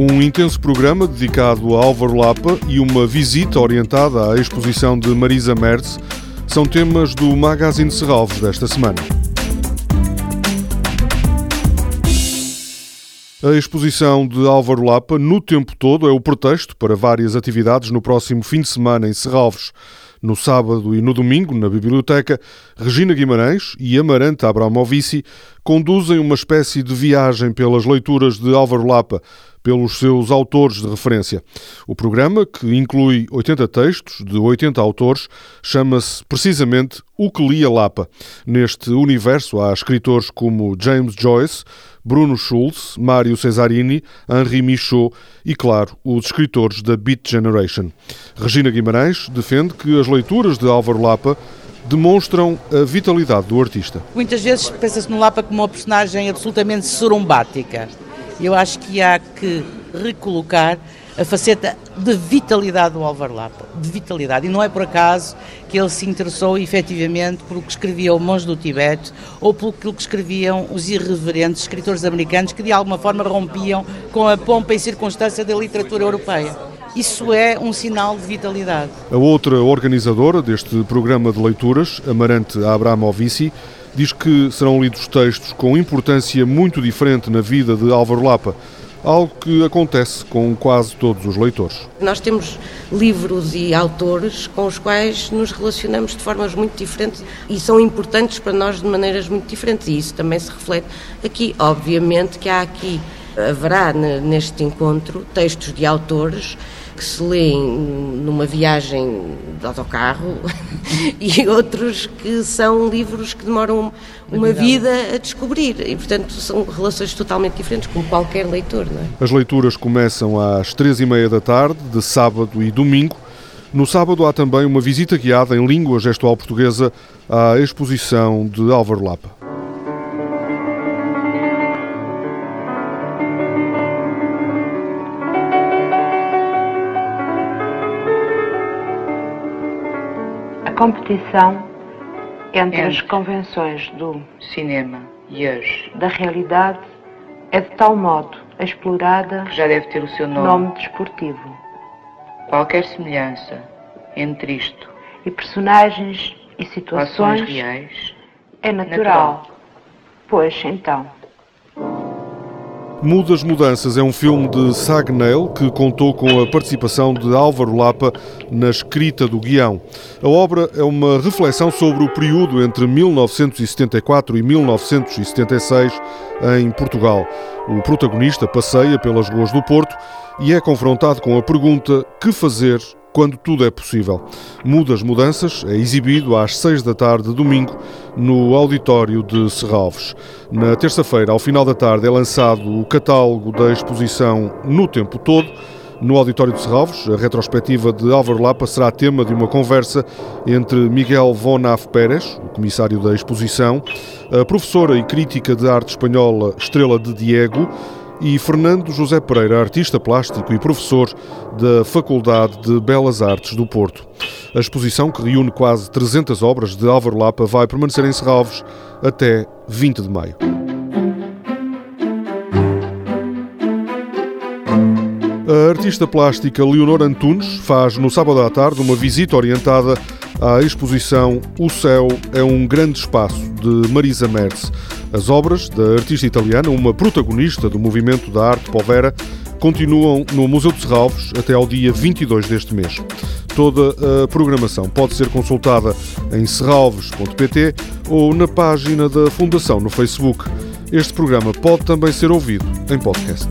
intenso programa dedicado a Álvaro Lapa e uma visita orientada à exposição de Marisa Merz são temas do Magazine Serralves desta semana. A exposição de Álvaro Lapa, no tempo todo, é o pretexto para várias atividades no próximo fim de semana em Serralves. No sábado e no domingo, na biblioteca, Regina Guimarães e Amaranta Abramovici conduzem uma espécie de viagem pelas leituras de Álvaro Lapa, pelos seus autores de referência. O programa, que inclui 80 textos de 80 autores, chama-se precisamente O que lia Lapa. Neste universo há escritores como James Joyce, Bruno Schulz, Mário Cesarini, Henri Michaud e, claro, os escritores da Beat Generation. Regina Guimarães defende que as leituras de Álvaro Lapa demonstram a vitalidade do artista. Muitas vezes pensa-se no Lapa como uma personagem absolutamente sorumbática. Eu acho que há que recolocar a faceta de vitalidade do Álvaro Lapa, de vitalidade. E não é por acaso que ele se interessou efetivamente pelo que escrevia o Monge do Tibete ou pelo que escreviam os irreverentes escritores americanos que de alguma forma rompiam com a pompa e circunstância da literatura europeia. Isso é um sinal de vitalidade. A outra organizadora deste programa de leituras, Amarante Abramovici, diz que serão lidos textos com importância muito diferente na vida de Álvaro Lapa algo que acontece com quase todos os leitores. Nós temos livros e autores com os quais nos relacionamos de formas muito diferentes e são importantes para nós de maneiras muito diferentes e isso também se reflete aqui. Obviamente que há aqui, haverá neste encontro textos de autores que se lêem numa viagem de autocarro e outros que são livros que demoram uma vida a descobrir e, portanto, são relações totalmente diferentes, como qualquer leitor. Não é? As leituras começam às três e meia da tarde, de sábado e domingo. No sábado há também uma visita guiada em língua gestual portuguesa à exposição de Álvaro Lapa. Competição entre, entre, as convenções do cinema e as da realidade é de tal modo explorada que já deve ter o seu nome, nome desportivo. Qualquer semelhança entre isto e personagens e situações reais é natural. natural. Pois então. Mudas Mudanças é um filme de Sagnel que contou com a participação de Álvaro Lapa na escrita do guião. A obra é uma reflexão sobre o período entre 1974 e 1976 em Portugal. O protagonista passeia pelas ruas do Porto e é confrontado com a pergunta: que fazer quando tudo é possível. Mudas Mudanças é exibido às seis da tarde, domingo, no auditório de Serralves. Na terça-feira, ao final da tarde, é lançado o catálogo da exposição No Tempo Todo. No auditório de Serralves, a retrospectiva de Álvaro Lapa será tema de uma conversa entre Miguel Von Af Pérez, o comissário da exposição, a professora e crítica de arte espanhola Estrela de Diego, e Fernando José Pereira, artista plástico e professor da Faculdade de Belas Artes do Porto. A exposição, que reúne quase 300 obras de Álvaro Lapa, vai permanecer em Serralves até 20 de maio. A artista plástica Leonor Antunes faz no sábado à tarde uma visita orientada à exposição O Céu é um Grande Espaço, de Marisa Merz. As obras da artista italiana, uma protagonista do movimento da arte povera, continuam no Museu de Serralves até ao dia 22 deste mês. Toda a programação pode ser consultada em serralves.pt ou na página da Fundação no Facebook. Este programa pode também ser ouvido em podcast.